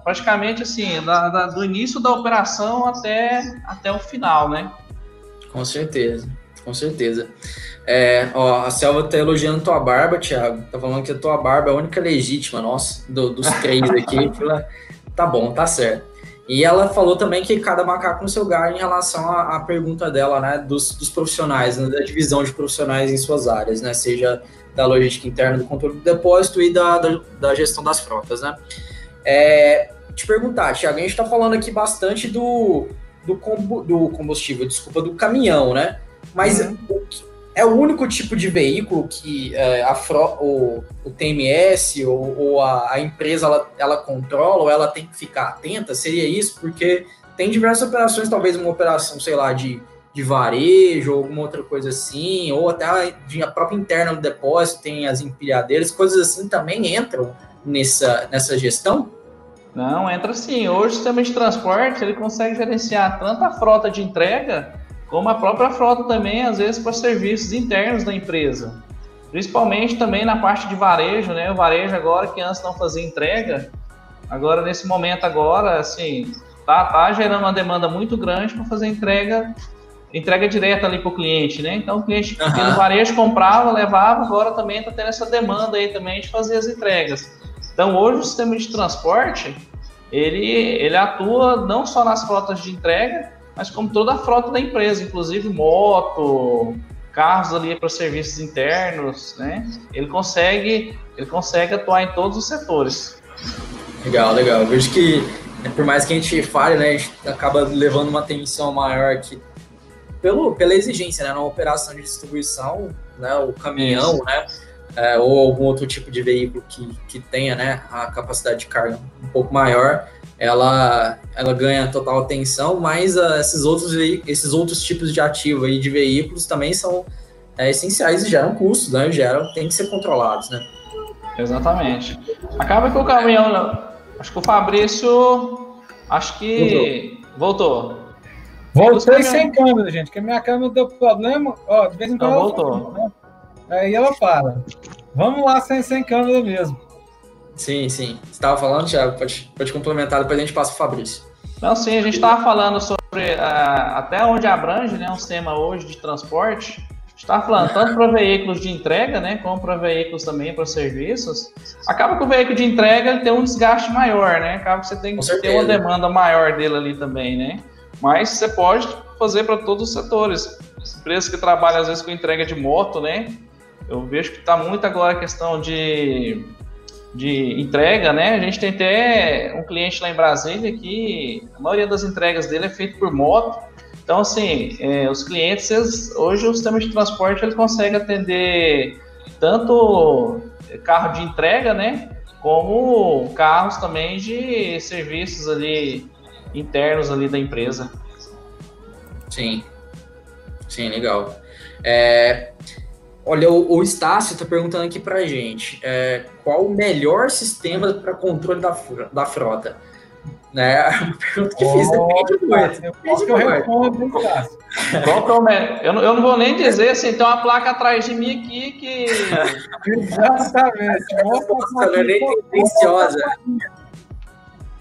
praticamente assim, da, da, do início da operação até, até o final, né? Com certeza, com certeza. É, ó, a Selva tá elogiando tua barba, Thiago. Tá falando que a tua barba é a única legítima, nossa, do, dos três aqui. tá bom, tá certo. E ela falou também que cada macaco no seu lugar em relação à, à pergunta dela, né, dos, dos profissionais, né, da divisão de profissionais em suas áreas, né, seja da logística interna, do controle do depósito e da, da, da gestão das frotas, né. É, te perguntar, Thiago, a gente está falando aqui bastante do, do, do combustível, desculpa, do caminhão, né? Mas uhum. É o único tipo de veículo que é, a fro, o, o TMS ou, ou a, a, empresa ela, ela controla ou ela tem que ficar atenta? Seria isso? Porque tem diversas operações, talvez uma operação, sei lá, de, de varejo ou alguma outra coisa assim, ou até a, a própria interna do depósito, tem as empilhadeiras, coisas assim também entram nessa, nessa gestão? Não, entra sim. Hoje o sistema de transporte ele consegue gerenciar tanto a frota de entrega como a própria frota também, às vezes, para serviços internos da empresa. Principalmente também na parte de varejo, né? O varejo agora que antes não fazia entrega, agora nesse momento agora, assim, tá, tá gerando uma demanda muito grande para fazer entrega entrega direta ali para o cliente, né? Então o cliente uhum. que no varejo comprava, levava, agora também está tendo essa demanda aí também de fazer as entregas. Então, hoje o sistema de transporte, ele, ele atua não só nas frotas de entrega, mas como toda a frota da empresa, inclusive moto, carros ali para serviços internos, né? Ele consegue, ele consegue atuar em todos os setores. Legal, legal. Eu vejo que por mais que a gente fale, né, a gente acaba levando uma atenção maior aqui pelo, pela exigência, né, na operação de distribuição, né, o caminhão, Isso. né, é, ou algum outro tipo de veículo que, que tenha né, a capacidade de carga um pouco maior, ela, ela ganha total atenção, mas uh, esses, outros, esses outros tipos de ativo aí de veículos também são é, essenciais e geram custos, né? Geram, tem que ser controlados, né? Exatamente. Acaba que o caminhão, acho que o Fabrício, acho que voltou. Voltou Voltei sem câmera, gente, que a minha câmera deu problema, ó, de vez em quando. Então, voltou. Né? Aí ela para. Vamos lá sem, sem câmera mesmo. Sim, sim. Você estava falando, Thiago? Pode, pode complementar, depois a gente passa o Fabrício. Não, sim, a gente estava falando sobre uh, até onde abrange né, um sistema hoje de transporte. A gente estava falando tanto para veículos de entrega, né, como para veículos também para serviços. Acaba que o veículo de entrega ele tem um desgaste maior, né? Acaba que você tem que ter uma demanda maior dele ali também, né? Mas você pode fazer para todos os setores. Empresas que trabalham às vezes com entrega de moto, né? Eu vejo que está muito agora a questão de, de entrega, né? A gente tem até um cliente lá em Brasília que a maioria das entregas dele é feito por moto. Então, assim, é, os clientes, eles, hoje o sistema de transporte ele consegue atender tanto carro de entrega, né? Como carros também de serviços ali internos ali da empresa. Sim, sim, legal. É, Olha, o, o Estácio está perguntando aqui para a gente é, qual o melhor sistema para controle da, da frota. Né? A pergunta que oh, fiz depende do Depende que eu respondo, Estácio. Qual é eu, não, eu não vou nem dizer assim, tem uma placa atrás de mim aqui que. Exatamente. Nossa, não é nem tendenciosa.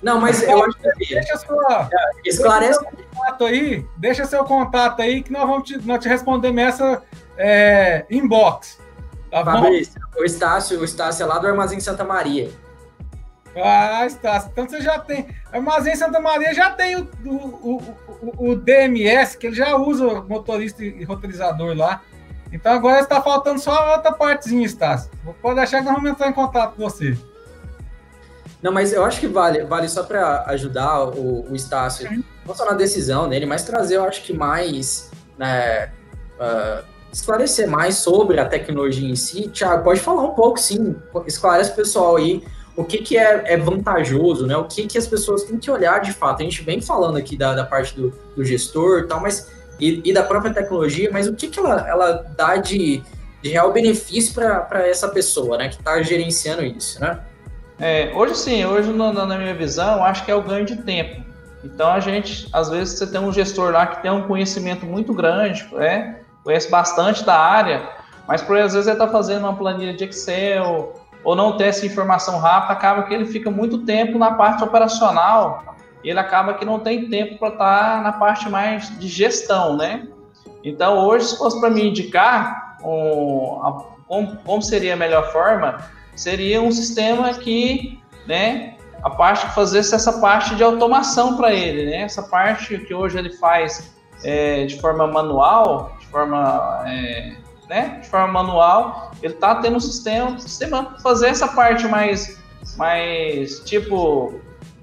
Não, mas eu acho que. Deixa sua. Esclarece. Deixa seu contato aí, deixa seu contato aí que nós vamos te, nós te responder nessa é, inbox. Tá Fabrício, bom? o Estácio, o Estácio é lá do Armazém Santa Maria. Ah, Estácio, então você já tem. Armazém Santa Maria já tem o, o, o, o DMS, que ele já usa motorista e roteirizador lá. Então agora está faltando só outra partezinha, Estácio. Pode deixar que nós vamos entrar em contato com você. Não, mas eu acho que vale, vale só para ajudar o, o Estácio, não só na decisão dele, mas trazer, eu acho que mais né, uh, esclarecer mais sobre a tecnologia em si. Tiago, pode falar um pouco, sim, esclarece o pessoal aí o que, que é, é, vantajoso, né? O que, que as pessoas têm que olhar de fato. A gente vem falando aqui da, da parte do, do gestor e tal, mas e, e da própria tecnologia, mas o que, que ela, ela dá de, de real benefício para essa pessoa, né, que está gerenciando isso, né? É, hoje sim, hoje na, na minha visão, acho que é o ganho de tempo. Então a gente, às vezes, você tem um gestor lá que tem um conhecimento muito grande, né? Conhece bastante da área, mas por às vezes ele está fazendo uma planilha de Excel ou não ter essa informação rápida, acaba que ele fica muito tempo na parte operacional e ele acaba que não tem tempo para estar tá na parte mais de gestão, né? Então hoje, se fosse para me indicar um, a, como, como seria a melhor forma, seria um sistema que, né, a parte que fazesse essa parte de automação para ele, né? Essa parte que hoje ele faz é, de forma manual, de forma, é, né? De forma manual, ele está tendo um sistema, sistema fazer essa parte mais, mais tipo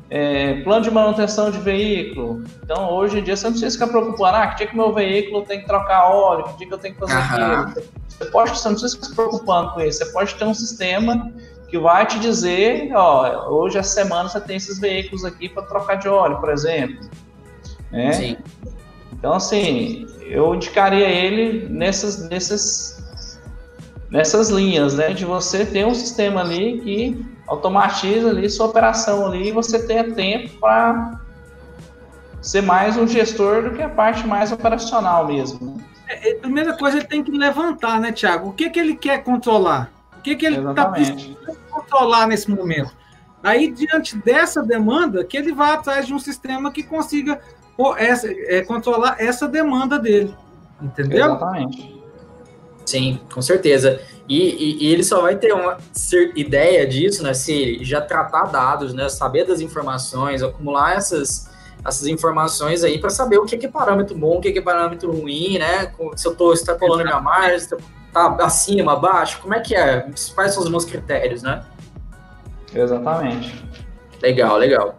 é, plano de manutenção de veículo. Então, hoje em dia, você não precisa ficar preocupado, ah, que dia que meu veículo tem que trocar óleo, que dia que eu tenho que fazer aquilo. Você, pode, você não precisa ficar se preocupando com isso. Você pode ter um sistema que vai te dizer, ó, hoje essa semana você tem esses veículos aqui para trocar de óleo, por exemplo. Né? Sim. Então, assim, eu indicaria ele nessas, nessas, nessas linhas, né? De você ter um sistema ali que automatiza ali sua operação ali e você tenha tempo para ser mais um gestor do que a parte mais operacional mesmo. É, a primeira coisa ele tem que levantar, né, Tiago? O que, que ele quer controlar? que, que ele está precisando controlar nesse momento. Aí, diante dessa demanda, que ele vai atrás de um sistema que consiga essa, é, controlar essa demanda dele. Entendeu? Exatamente. Sim, com certeza. E, e, e, ele só vai ter uma ideia disso, né? Se ele já tratar dados, né? Saber das informações, acumular essas, essas informações aí para saber o que é parâmetro bom, o que é parâmetro ruim, né? Se eu estou extrapolando minha margem, tá acima, abaixo? Como é que é? Quais são os meus critérios, né? Exatamente. Legal, legal.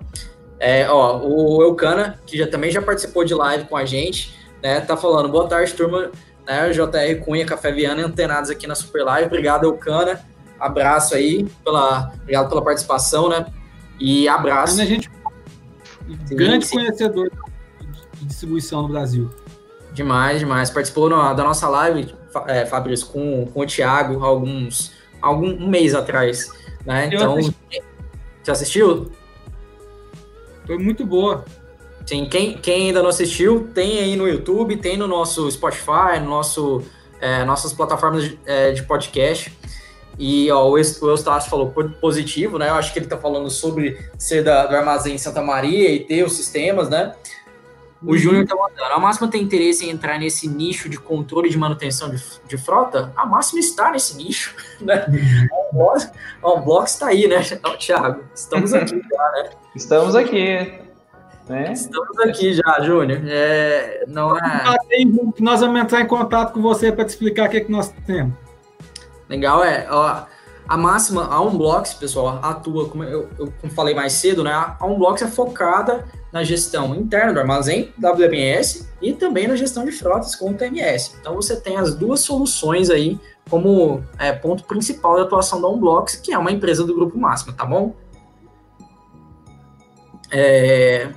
É, ó, o Eucana, que já, também já participou de live com a gente, né, tá falando, boa tarde, turma, né, JR Cunha, Café Viana, antenados aqui na Super Live, obrigado, Eucana, abraço aí, pela, obrigado pela participação, né, e abraço. A gente, grande sim. conhecedor de distribuição no Brasil. Demais, demais, participou no, da nossa live, é, Fabrício, com, com o Thiago alguns algum um mês atrás, né? Então, você assistiu? Foi muito boa. Sim, quem, quem ainda não assistiu, tem aí no YouTube, tem no nosso Spotify, no nosso, é, nossas plataformas de, é, de podcast. E ó, o Eustácio falou positivo, né? Eu acho que ele está falando sobre ser da, do armazém Santa Maria e ter os sistemas, né? O uhum. Júnior tá mandando. A Máxima tem interesse em entrar nesse nicho de controle de manutenção de, de frota? A Máxima está nesse nicho, né? O Unbox está aí, né, Thiago? Estamos aqui já, né? Estamos aqui. Né? Estamos aqui já, Júnior. É, não é... Nós vamos entrar em contato com você para te explicar o que, é que nós temos. Legal, é. Ó, a máxima, a Unblocks, pessoal, atua, como eu, eu falei mais cedo, né? A Unblocks é focada na gestão interna do armazém, WMS, e também na gestão de frotas com o TMS. Então você tem as duas soluções aí como é, ponto principal da atuação da Unblocks, que é uma empresa do Grupo Máximo, tá bom? É,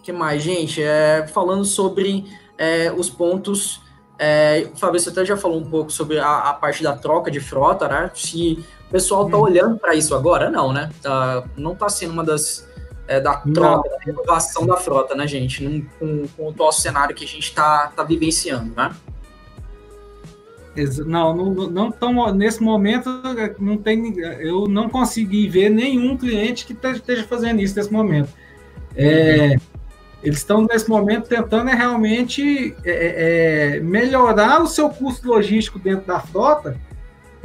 que mais, gente? É, falando sobre é, os pontos é, o Fabrício até já falou um pouco sobre a, a, parte da troca de frota, né? Se o pessoal está hum. olhando para isso agora, não, né? Tá, não está sendo uma das é, da troca, não. da renovação da frota, né, gente? Num, com, com o atual cenário que a gente está tá vivenciando, né? Não, não, não tão, nesse momento não tem, eu não consegui ver nenhum cliente que esteja fazendo isso nesse momento. É, eles estão nesse momento tentando é realmente é, é, é, melhorar o seu custo logístico dentro da frota,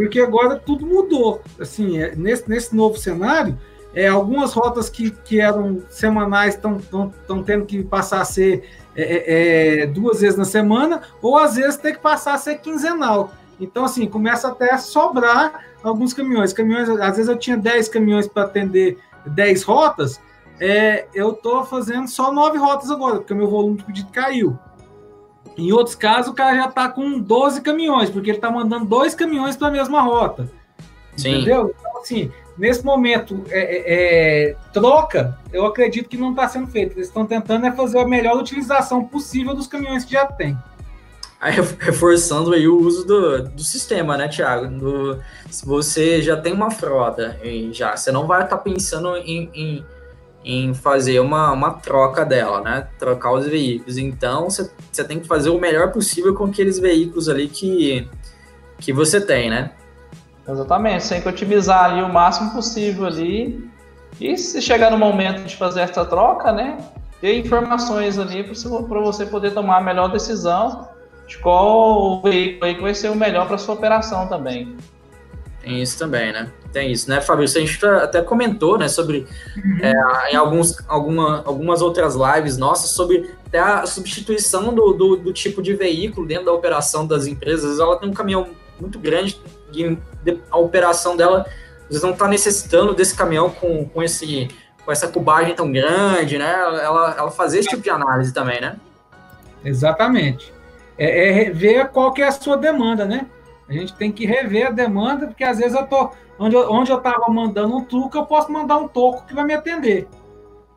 porque agora tudo mudou. Assim, é, nesse, nesse novo cenário, é, algumas rotas que, que eram semanais estão tendo que passar a ser é, é, é, duas vezes na semana, ou às vezes tem que passar a ser quinzenal. Então, assim, começa até a sobrar alguns caminhões. Caminhões, às vezes eu tinha 10 caminhões para atender 10 rotas, é, eu estou fazendo só 9 rotas agora, porque o meu volume de pedido caiu. Em outros casos, o cara já está com 12 caminhões, porque ele está mandando dois caminhões para a mesma rota. Sim. Entendeu? Então, assim, nesse momento, é, é, é troca, eu acredito que não está sendo feito. Eles estão tentando é fazer a melhor utilização possível dos caminhões que já tem. Aí, reforçando aí o uso do, do sistema, né, Thiago? Do, se você já tem uma frota, já você não vai estar tá pensando em, em, em, fazer uma, uma troca dela, né? Trocar os veículos. Então, você, tem que fazer o melhor possível com aqueles veículos ali que, que você tem, né? Exatamente, você tem que otimizar ali o máximo possível ali. E se chegar no momento de fazer essa troca, né? Ter informações ali para você poder tomar a melhor decisão de qual veículo aí que vai ser o melhor para sua operação também. Tem isso também, né? Tem isso, né, Fabrício? A gente até comentou, né, sobre uhum. é, em alguns, alguma, algumas outras lives nossas sobre até a substituição do, do, do, tipo de veículo dentro da operação das empresas. Ela tem um caminhão muito grande e a operação dela eles não está necessitando desse caminhão com, com, esse, com essa cubagem tão grande, né? Ela, ela fazer esse tipo de análise também, né? Exatamente é, é rever qual que é a sua demanda, né? A gente tem que rever a demanda, porque às vezes eu tô onde eu, onde eu estava mandando um truque, eu posso mandar um toco que vai me atender.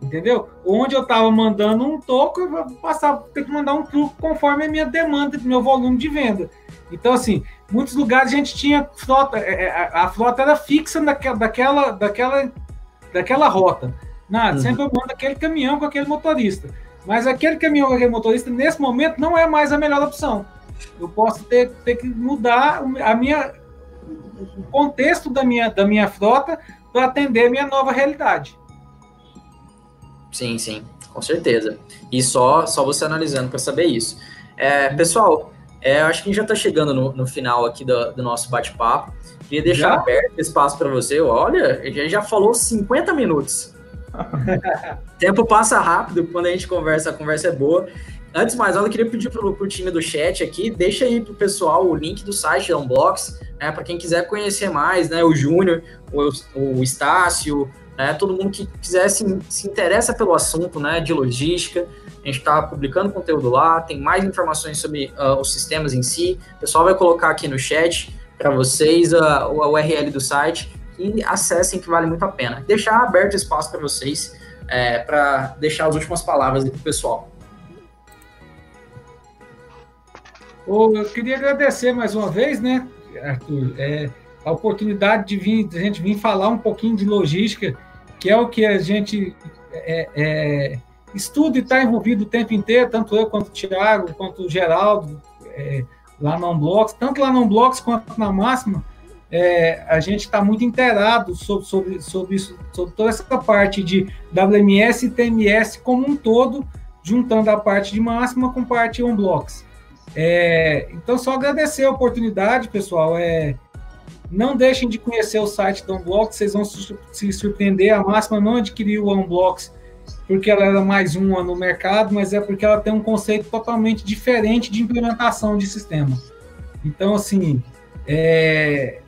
Entendeu? Onde eu estava mandando um toco, eu vou passar ter que mandar um truque conforme a minha demanda, meu volume de venda. Então, assim, muitos lugares a gente tinha frota, é, é, a frota era fixa daquela, daquela, daquela, daquela rota. Nada, uhum. sempre eu mando aquele caminhão com aquele motorista. Mas aquele caminhão com aquele motorista, nesse momento, não é mais a melhor opção. Eu posso ter, ter que mudar a minha, o contexto da minha, da minha frota para atender a minha nova realidade. Sim, sim, com certeza. E só, só você analisando para saber isso. É, pessoal, é, acho que a gente já está chegando no, no, final aqui do, do nosso bate-papo. Queria deixar já? aberto espaço para você. Olha, a gente já falou 50 minutos. tempo passa rápido quando a gente conversa, a conversa é boa. Antes de mais nada, eu queria pedir pro, pro time do chat aqui, deixa aí pro pessoal o link do site da Unbox, né, para quem quiser conhecer mais, né, o Júnior, o, o Estácio, né, todo mundo que quiser se, se interessa pelo assunto, né, de logística, a gente está publicando conteúdo lá, tem mais informações sobre uh, os sistemas em si, o pessoal vai colocar aqui no chat para vocês uh, o URL do site, e acessem que vale muito a pena. Deixar aberto espaço para vocês, é, para deixar as últimas palavras para o pessoal. Eu queria agradecer mais uma vez, né, Arthur, é, a oportunidade de, vir, de a gente vir falar um pouquinho de logística, que é o que a gente é, é, estuda e está envolvido o tempo inteiro, tanto eu quanto o Thiago, quanto o Geraldo, é, lá no Unblocks, tanto lá no Unblocks quanto na Máxima, é, a gente está muito inteirado sobre, sobre, sobre, isso, sobre toda essa parte de WMS e TMS como um todo, juntando a parte de máxima com parte on. É, então, só agradecer a oportunidade, pessoal. É, não deixem de conhecer o site da Unblocks, vocês vão se surpreender. A máxima não adquiriu a Unblocks porque ela era mais uma no mercado, mas é porque ela tem um conceito totalmente diferente de implementação de sistema. Então, assim, é,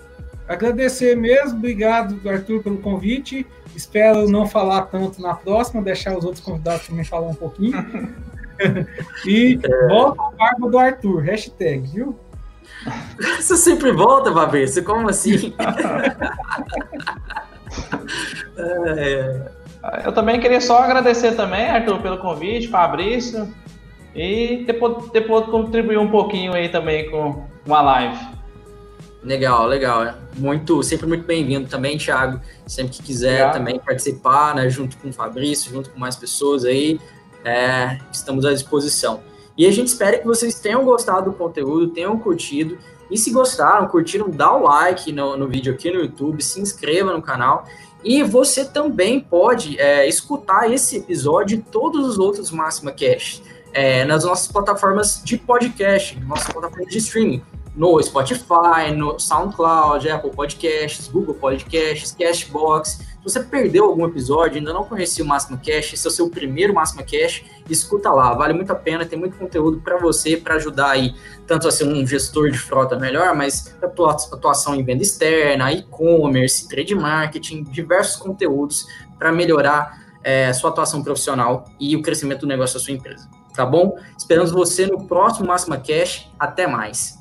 Agradecer mesmo, obrigado, Arthur, pelo convite. Espero não falar tanto na próxima, deixar os outros convidados também falar um pouquinho. e é. volta a barba do Arthur, hashtag, viu? Você sempre volta, Fabrício? Como assim? é. Eu também queria só agradecer também, Arthur, pelo convite, Fabrício, e depois, depois contribuir um pouquinho aí também com uma live. Legal, legal. É muito, sempre muito bem-vindo também, Thiago. Sempre que quiser também participar, né, junto com o Fabrício, junto com mais pessoas aí, é, estamos à disposição. E a gente espera que vocês tenham gostado do conteúdo, tenham curtido. E se gostaram, curtiram, dá o like no, no vídeo aqui no YouTube, se inscreva no canal. E você também pode é, escutar esse episódio e todos os outros Máxima Cash é, nas nossas plataformas de podcast, nossas plataformas de streaming no Spotify, no SoundCloud, Apple Podcasts, Google Podcasts, Cashbox. Você perdeu algum episódio, ainda não conhecia o Máximo Cash, esse é o seu primeiro Máximo Cash, escuta lá, vale muito a pena, tem muito conteúdo para você, para ajudar aí, tanto a ser um gestor de frota melhor, mas atuação em venda externa, e-commerce, trade marketing, diversos conteúdos para melhorar é, sua atuação profissional e o crescimento do negócio da sua empresa. Tá bom? Esperamos você no próximo Máxima Cash. Até mais.